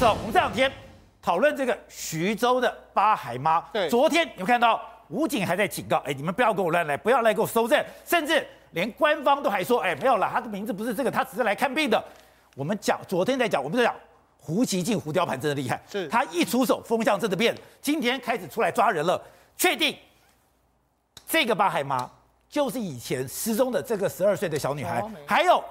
总，我们这两天讨论这个徐州的八海妈。对，昨天你们看到武警还在警告，哎，你们不要跟我乱来，不要来给我搜证，甚至连官方都还说，哎，没有了，他的名字不是这个，他只是来看病的。我们讲，昨天在讲，我们在讲胡锡进胡雕盘真的厉害，是。他一出手，风向真的变，今天开始出来抓人了，确定这个八海妈就是以前失踪的这个十二岁的小女孩，还有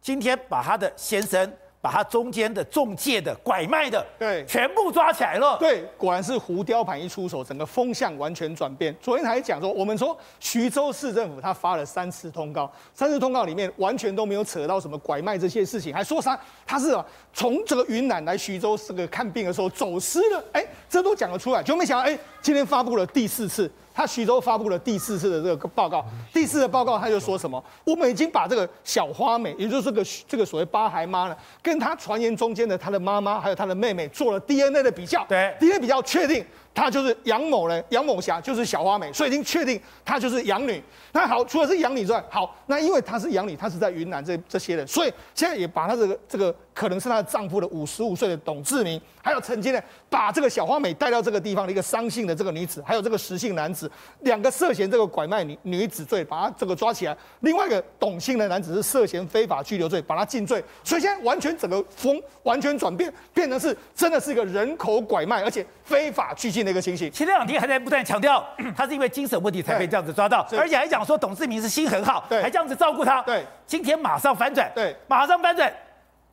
今天把她的先生。把他中间的中介的拐卖的，对，全部抓起来了。对，果然是胡雕盘一出手，整个风向完全转变。昨天还讲说，我们说徐州市政府他发了三次通告，三次通告里面完全都没有扯到什么拐卖这些事情，还说啥他是从这个云南来徐州这个看病的时候走失了，哎，这都讲得出来，就没想到哎，今天发布了第四次。他徐州发布了第四次的这个报告，第四次的报告他就说什么？我们已经把这个小花美，也就是这个这个所谓八孩妈呢，跟他传言中间的他的妈妈还有他的妹妹做了 DNA 的比较，对，DNA 比较确定。她就是杨某人，杨某霞就是小花美，所以已经确定她就是养女。那好，除了是养女之外，好，那因为她是养女，她是在云南这这些人，所以现在也把她这个这个可能是她的丈夫的五十五岁的董志明，还有曾经呢把这个小花美带到这个地方的一个商姓的这个女子，还有这个石姓男子，两个涉嫌这个拐卖女女子罪，把他这个抓起来。另外一个董姓的男子是涉嫌非法拘留罪，把他禁罪。所以现在完全整个风完全转变，变成是真的是一个人口拐卖，而且非法拘禁。的一个情形，前两天还在不断强调，他是因为精神问题才被这样子抓到，而且还讲说董志明是心很好，还这样子照顾他。对，今天马上反转，对，马上反转，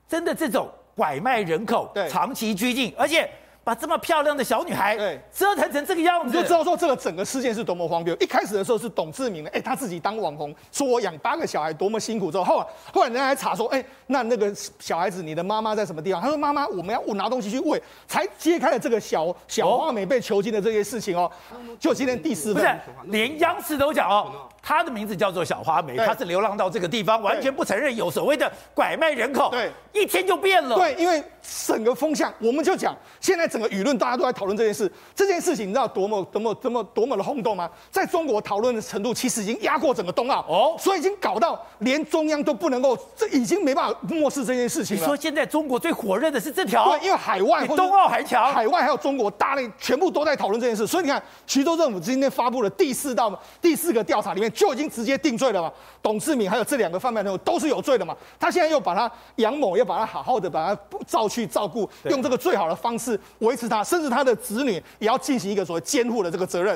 真的这种拐卖人口，长期拘禁，而且。把这么漂亮的小女孩对折腾成这个样子，你就知道说这个整个事件是多么荒谬。一开始的时候是董志明哎，他自己当网红，说我养八个小孩多么辛苦。之后后来后来人家还查说，哎，那那个小孩子你的妈妈在什么地方？他说妈妈，我们要我拿东西去喂，才揭开了这个小小花美被囚禁的这些事情哦。就今天第四份，不是连央视都讲哦，她的名字叫做小花梅，他是流浪到这个地方，完全不承认有所谓的拐卖人口，对，一天就变了。对，因为整个风向，我们就讲现在。整个舆论大家都在讨论这件事，这件事情你知道多么多么多么多么的轰动吗？在中国讨论的程度其实已经压过整个冬奥哦，所以已经搞到连中央都不能够，这已经没办法漠视这件事情了。你说现在中国最火热的是这条？对，因为海外比冬奥还强，海外还有中国大内全部都在讨论这件事，所以你看徐州政府今天发布了第四道第四个调查里面就已经直接定罪了嘛，董志敏还有这两个贩卖人都是有罪的嘛，他现在又把他杨某又把他好好的把他照去照顾，用这个最好的方式维持他，甚至他。的子女也要进行一个所谓监护的这个责任，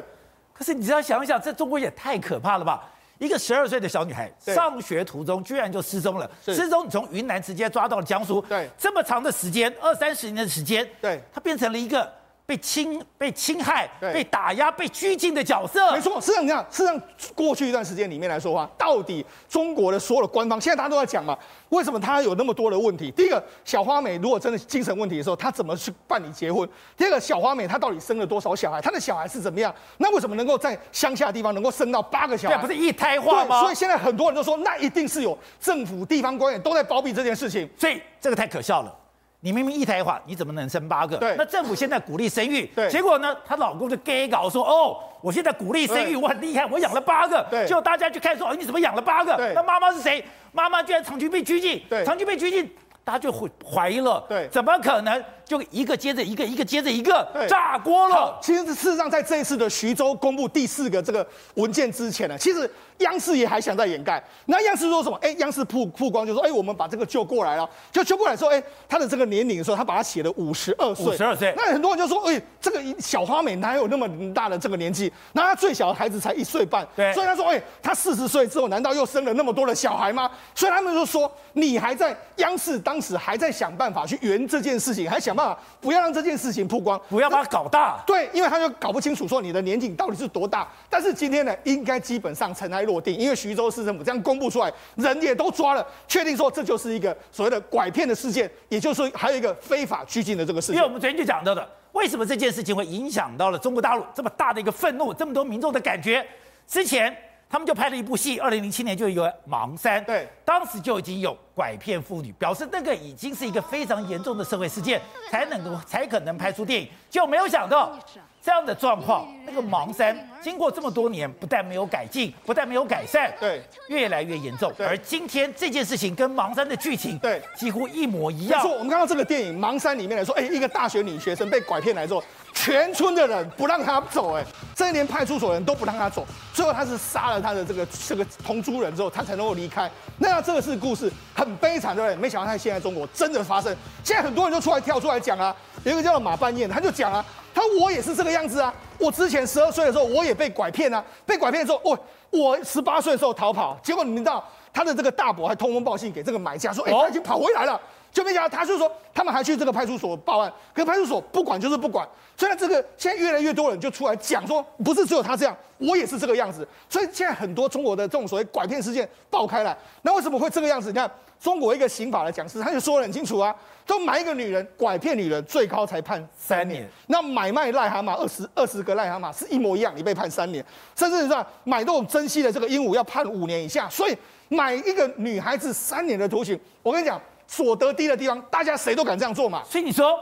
可是你只要想一想，这中国也太可怕了吧？一个十二岁的小女孩上学途中居然就失踪了，失踪你从云南直接抓到了江苏，对，这么长的时间，二三十年的时间，对，她变成了一个。被侵、被侵害、被打压、被拘禁的角色，没错。事实上，你看，事实上，过去一段时间里面来说的话，到底中国的所有的官方，现在大家都在讲嘛，为什么他有那么多的问题？第一个，小花美如果真的精神问题的时候，他怎么去办理结婚？第二个，小花美她到底生了多少小孩？她的小孩是怎么样？那为什么能够在乡下地方能够生到八个小孩？对，不是一胎化吗？所以现在很多人都说，那一定是有政府、地方官员都在包庇这件事情。所以这个太可笑了。你明明一胎化，你怎么能生八个？对，那政府现在鼓励生育，对，结果呢？她老公就 gay 搞说，哦，我现在鼓励生育，我很厉害，我养了八个，对，结果大家去看说，哦，你怎么养了八个？对，那妈妈是谁？妈妈居然长期被拘禁，对，长期被拘禁，大家就会怀疑了，对，怎么可能？就一个接着一个，一个接着一个，炸锅了。其实事实上，在这一次的徐州公布第四个这个文件之前呢，其实央视也还想再掩盖。那央视说什么？哎，央视曝曝光就说，哎，我们把这个救过来了。就救过来说，哎，他的这个年龄的时候，他把他写了五十二岁。五十二岁。那很多人就说，哎，这个小花美哪有那么大的这个年纪？那他最小的孩子才一岁半。对。所以他说，哎，他四十岁之后，难道又生了那么多的小孩吗？所以他们就说，你还在央视当时还在想办法去圆这件事情，还想办法不要让这。件事情曝光，不要把它搞大。对，因为他就搞不清楚说你的年纪到底是多大。但是今天呢，应该基本上尘埃落定，因为徐州市政府这样公布出来，人也都抓了，确定说这就是一个所谓的拐骗的事件，也就是说还有一个非法拘禁的这个事情。因为我们昨天就讲到的，为什么这件事情会影响到了中国大陆这么大的一个愤怒，这么多民众的感觉？之前他们就拍了一部戏，二零零七年就有一个《盲山》，对，当时就已经有拐骗妇女，表示那个已经是一个非常严重的社会事件，才能够才可能拍出电影，就没有想到。这样的状况，那个盲山经过这么多年，不但没有改进，不但没有改善，对，越来越严重。而今天这件事情跟盲山的剧情，对，几乎一模一样。没错，我们看到这个电影《盲山》里面来说，哎，一个大学女学生被拐骗来之后，全村的人不让他走，哎，这一连派出所人都不让他走，最后他是杀了他的这个这个同族人之后，他才能够离开。那这个是故事，很悲惨，对不对？没想到在现在中国真的发生，现在很多人就出来跳出来讲啊，有一个叫做马半谚，他就讲啊。他说我也是这个样子啊！我之前十二岁的时候，我也被拐骗啊！被拐骗之后，我我十八岁的时候逃跑，结果你们知道，他的这个大伯还通风报信给这个买家说，哎，他已经跑回来了。就没想到，他就说他们还去这个派出所报案，可派出所不管就是不管。所以这个现在越来越多人就出来讲说，不是只有他这样，我也是这个样子。所以现在很多中国的这种所谓拐骗事件爆开来，那为什么会这个样子？你看中国一个刑法的讲师他就说得很清楚啊，说买一个女人拐骗女人，最高才判三年。那买卖癞蛤蟆二十二十个癞蛤蟆是一模一样，你被判三年。甚至是说买这种珍稀的这个鹦鹉要判五年以下。所以买一个女孩子三年的徒刑，我跟你讲。所得低的地方，大家谁都敢这样做嘛。所以你说，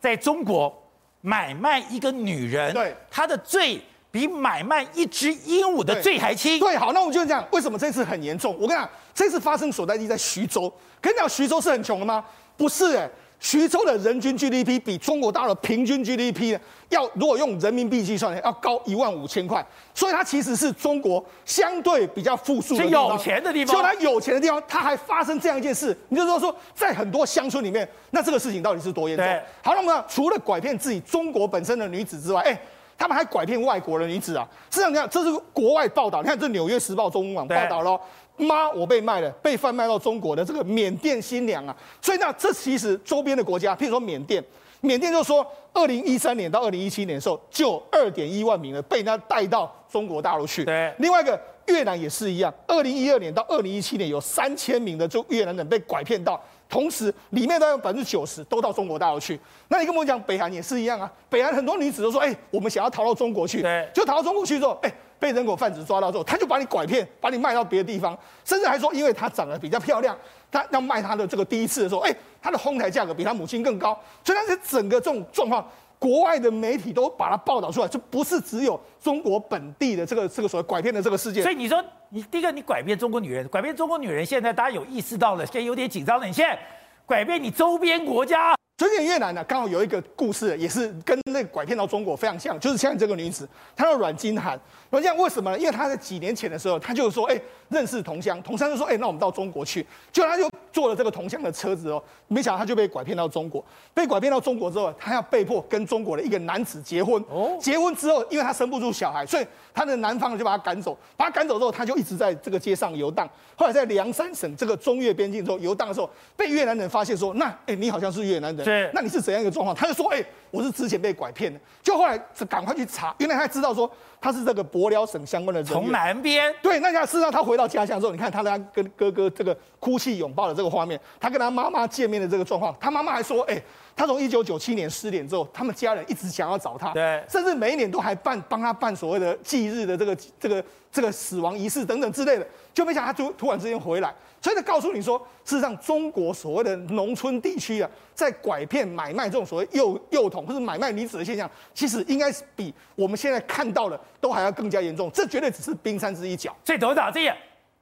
在中国买卖一个女人，对，她的罪比买卖一只鹦鹉的罪还轻。对，好，那我们就这样，为什么这次很严重？我跟你讲，这次发生所在地在徐州。跟你讲，徐州是很穷的吗？不是，哎。徐州的人均 GDP 比中国大陆平均 GDP 呢，要如果用人民币计算呢，要高一万五千块，所以它其实是中国相对比较富庶的地方，有钱的地方。就它有钱的地方，它还发生这样一件事，你就说说，在很多乡村里面，那这个事情到底是多严重？好，那么除了拐骗自己中国本身的女子之外，哎，他们还拐骗外国的女子啊。事实上，你看，这是国外报道，你看这《纽约时报》中文网报道喽。妈，我被卖了，被贩卖到中国的这个缅甸新娘啊，所以那这其实周边的国家，譬如说缅甸，缅甸就说，二零一三年到二零一七年的时候，就二点一万名的被人家带到中国大陆去。对，另外一个越南也是一样，二零一二年到二零一七年有三千名的就越南人被拐骗到，同时里面大概百分之九十都到中国大陆去。那你跟我讲，北韩也是一样啊，北韩很多女子都说，哎，我们想要逃到中国去，对，就逃到中国去之后，哎。被人口贩子抓到之后，他就把你拐骗，把你卖到别的地方，甚至还说，因为她长得比较漂亮，他要卖她的这个第一次的时候，哎，她的哄抬价格比她母亲更高，所以他是整个这种状况，国外的媒体都把它报道出来，就不是只有中国本地的这个这个所谓拐骗的这个事件。所以你说，你第一个你拐骗中国女人，拐骗中国女人，现在大家有意识到了，现在有点紧张了，你现在拐骗你周边国家。最近越南呢，刚好有一个故事，也是跟那个拐骗到中国非常像，就是像这个女子，她叫阮金涵。阮金涵为什么呢？因为她在几年前的时候，她就说，哎，认识同乡，同乡就说，哎，那我们到中国去。结果她就坐了这个同乡的车子哦，没想到她就被拐骗到中国。被拐骗到中国之后，她要被迫跟中国的一个男子结婚。哦，结婚之后，因为她生不出小孩，所以她的男方就把她赶走。把她赶走之后，她就一直在这个街上游荡。后来在凉山省这个中越边境之后游荡的时候，被越南人发现说，那，哎，你好像是越南人。是，那你是怎样一个状况？他就说：“哎、我是之前被拐骗的。”就后来赶快去查，原来他知道说他是这个博辽省相关的人员。从南边。对，那下事实上他回到家乡之后，你看他跟他跟哥哥这个哭泣拥抱的这个画面，他跟他妈妈见面的这个状况，他妈妈还说：“哎、欸，他从一九九七年失联之后，他们家人一直想要找他，对，甚至每一年都还办帮他办所谓的忌日的这个这个这个死亡仪式等等之类的，就没想到他突突然之间回来。”所以他告诉你说，事实上中国所谓的农村地区啊，在拐骗、买卖这种所谓幼幼童或者买卖女子的现象，其实应该是比我们现在看到的都还要更加严重。这绝对只是冰山之一角。所以董事长，这样，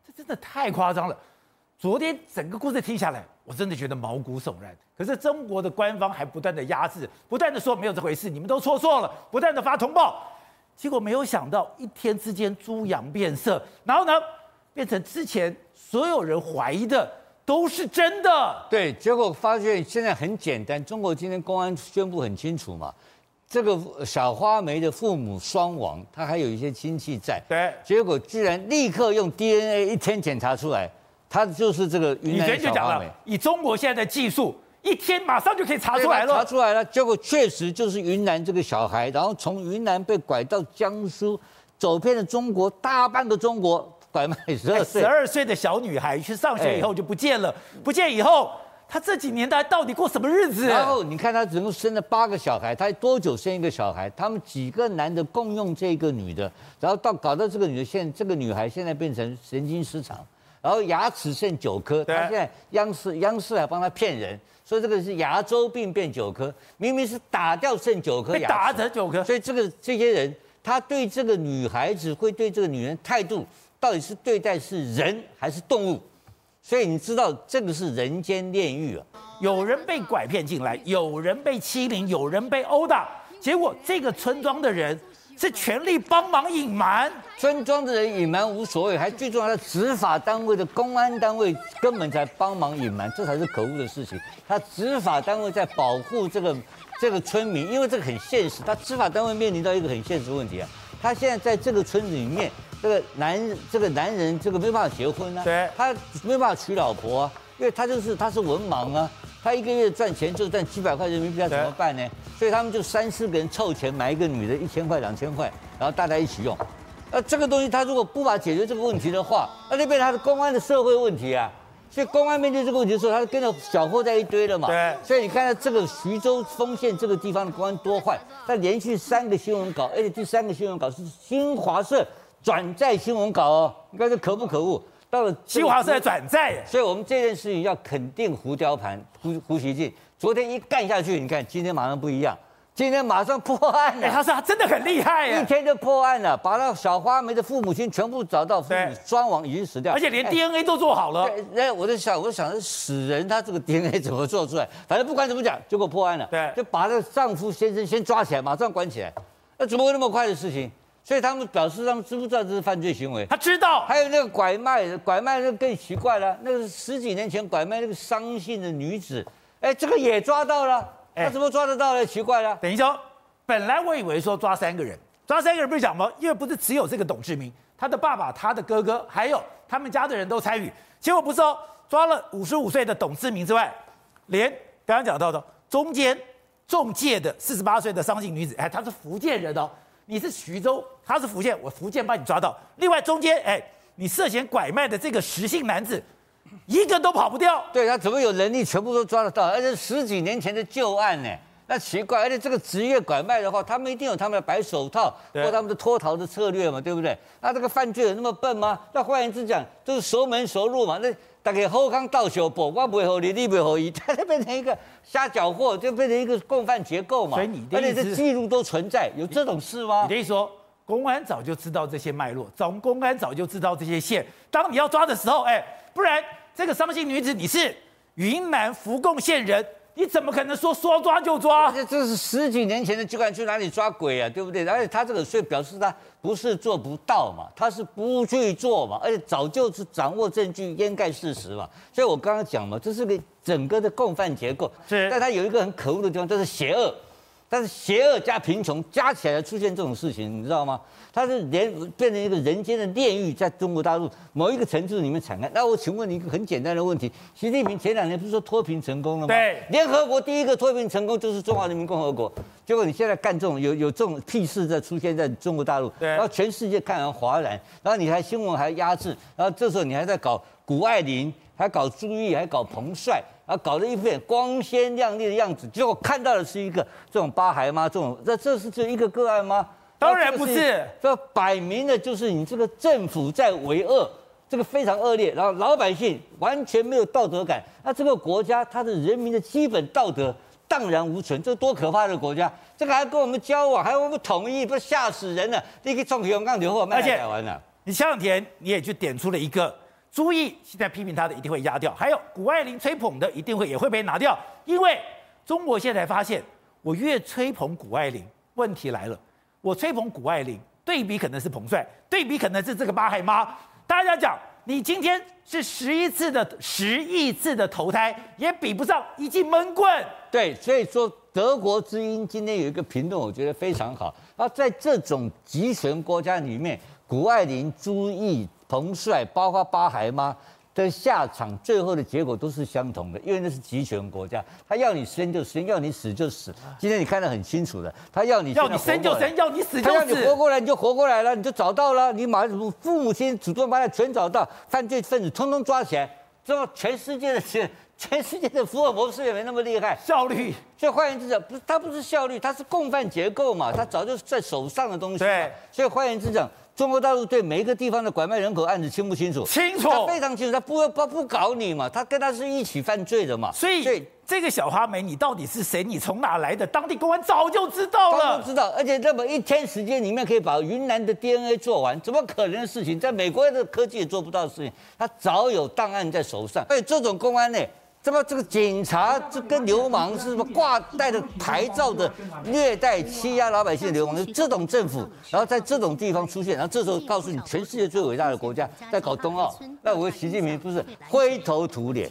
这真的太夸张了。昨天整个故事听下来，我真的觉得毛骨悚然。可是中国的官方还不断的压制，不断的说没有这回事，你们都错错了，不断的发通报。结果没有想到，一天之间猪羊变色，然后呢，变成之前。所有人怀疑的都是真的，对，结果发现现在很简单。中国今天公安宣布很清楚嘛，这个小花梅的父母双亡，她还有一些亲戚在。对，结果居然立刻用 DNA 一天检查出来，她就是这个云南小花梅。以中国现在的技术，一天马上就可以查出来了。查出来了，结果确实就是云南这个小孩，然后从云南被拐到江苏，走遍了中国大半个中国。拐卖十二岁，十二岁的小女孩去上学以后就不见了，不见以后，他这几年他到底过什么日子？然后你看他总共生了八个小孩，他多久生一个小孩？他们几个男的共用这个女的，然后到搞到这个女的现在这个女孩现在变成神经失常，然后牙齿剩九颗，他现在央视央视还帮他骗人，说这个是牙周病变九颗，明明是打掉剩九颗牙，打成九颗，所以这个这些人他对这个女孩子会对这个女人态度到底是对待是人还是动物？所以你知道这个是人间炼狱啊！有人被拐骗进来，有人被欺凌，有人被殴打，结果这个村庄的人是全力帮忙隐瞒。村庄的人隐瞒无所谓，还最重要的执法单位的公安单位根本在帮忙隐瞒，这才是可恶的事情。他执法单位在保护这个这个村民，因为这个很现实，他执法单位面临到一个很现实的问题啊，他现在在这个村子里面。这个男，这个男人，这个没办法结婚啊，对，他没办法娶老婆啊，因为他就是他是文盲啊，他一个月赚钱就赚几百块人民币，要怎么办呢？所以他们就三四个人凑钱买一个女的，一千块两千块，然后大家一起用。那这个东西他如果不把解决这个问题的话，那就变成他的公安的社会问题啊。所以公安面对这个问题的时候，他就跟着搅和在一堆了嘛。对。所以你看到这个徐州丰县这个地方的公安多坏，他连续三个新闻稿，而且第三个新闻稿是新华社。转载新闻稿哦，你看这可不可恶？到了新华社转载，所以我们这件事情要肯定胡雕盘、胡胡锡进。昨天一干下去，你看今天马上不一样，今天马上破案了。哎，他说他真的很厉害，一天就破案了，把那小花梅的父母亲全部找到，父母双亡已经死掉，而且连 DNA 都做好了。那，我在想，我在想，死人他这个 DNA 怎么做出来？反正不管怎么讲，结果破案了。对，就把那个丈夫先生先抓起来，马上关起来。那怎么会那么快的事情？所以他们表示，他们知不知道这是犯罪行为？他知道。还有那个拐卖，拐卖那个更奇怪了。那个十几年前拐卖那个伤姓的女子，哎，这个也抓到了。他怎么抓得到呢？奇怪了。等于说，本来我以为说抓三个人，抓三个人不是讲吗？因为不是只有这个董志明，他的爸爸、他的哥哥，还有他们家的人都参与。结果不是哦，抓了五十五岁的董志明之外，连刚刚讲到的中间中介的四十八岁的伤姓女子，哎，她是福建人哦。你是徐州，他是福建，我福建帮你抓到。另外中间，哎，你涉嫌拐卖的这个石姓男子，一个都跑不掉。对，他怎么有能力全部都抓得到？而且十几年前的旧案呢？那奇怪。而且这个职业拐卖的话，他们一定有他们的白手套或他们的脱逃的策略嘛，对不对？那这个犯罪有那么笨吗？那换言之讲，就是熟门熟路嘛。那大概后康倒手不，我不会和你，你不会和伊，他就变成一个瞎搅和，就变成一个共犯结构嘛。所以你的意思，而且这记录都存在，有这种事吗？你的意思说，公安早就知道这些脉络，总公安早就知道这些线。当你要抓的时候，哎，不然这个伤心女子你是云南福贡县人。你怎么可能说说抓就抓？这这是十几年前的，就敢去哪里抓鬼啊，对不对？而且他这个所以表示他不是做不到嘛，他是不去做嘛，而且早就是掌握证据掩盖事实嘛。所以我刚刚讲嘛，这是个整个的共犯结构，是。但他有一个很可恶的地方，就是邪恶。但是邪恶加贫穷加起来出现这种事情，你知道吗？它是连变成一个人间的炼狱，在中国大陆某一个城市里面产开。那我请问你一个很简单的问题：习近平前两年不是说脱贫成功了吗？对，联合国第一个脱贫成功就是中华人民共和国。结果你现在干这种有有这种屁事在出现在中国大陆，然后全世界看完哗然，然后你还新闻还压制，然后这时候你还在搞谷爱凌，还搞朱毅，还搞彭帅。啊，搞得一副光鲜亮丽的样子，结果看到的是一个这种八孩吗？这种这这是这一个个案吗？当然不是，这摆明的就是你这个政府在为恶，这个非常恶劣，然后老百姓完全没有道德感，那这个国家它的人民的基本道德荡然无存，这多可怕的国家！这个还跟我们交往，还跟我们统一，不是吓死人了？你可以从香港流货卖台湾了。你前两天你也就点出了一个。朱毅现在批评他的一定会压掉，还有谷爱凌吹捧的一定会也会被拿掉，因为中国现在发现，我越吹捧谷爱凌，问题来了，我吹捧谷爱凌，对比可能是彭帅，对比可能是这个八海妈，大家讲，你今天是十一次的十亿次的投胎，也比不上一记闷棍。对，所以说德国之音今天有一个评论，我觉得非常好，啊，在这种集权国家里面，谷爱凌、朱毅。彭帅，包括巴孩妈的下场，最后的结果都是相同的，因为那是集权国家，他要你生就生，要你死就死。今天你看得很清楚的，他要你要你生就生，要你死就死。他要你活过来，你就活过来了，你就找到了，你马上父母亲主动把他全找到，犯罪分子通通抓起来，之后全世界的 全世界的福尔摩斯也没那么厉害，效率。所以换言之讲，不是它不是效率，他是共犯结构嘛，他早就在手上的东西。对。所以换言之讲，中国大陆对每一个地方的拐卖人口案子清不清楚？清楚。他非常清楚，他不不不搞你嘛，他跟他是一起犯罪的嘛。所以，所以这个小花梅，你到底是谁？你从哪来的？当地公安早就知道了，都知道。而且这么一天时间里面可以把云南的 DNA 做完，怎么可能的事情？在美国的科技也做不到的事情，他早有档案在手上。所以这种公安呢？那么这个警察这跟流氓是什么挂带着牌照的虐待欺压老百姓的流氓？就这种政府，然后在这种地方出现，然后这时候告诉你，全世界最伟大的国家在搞冬奥，那我习近平不是灰头土脸？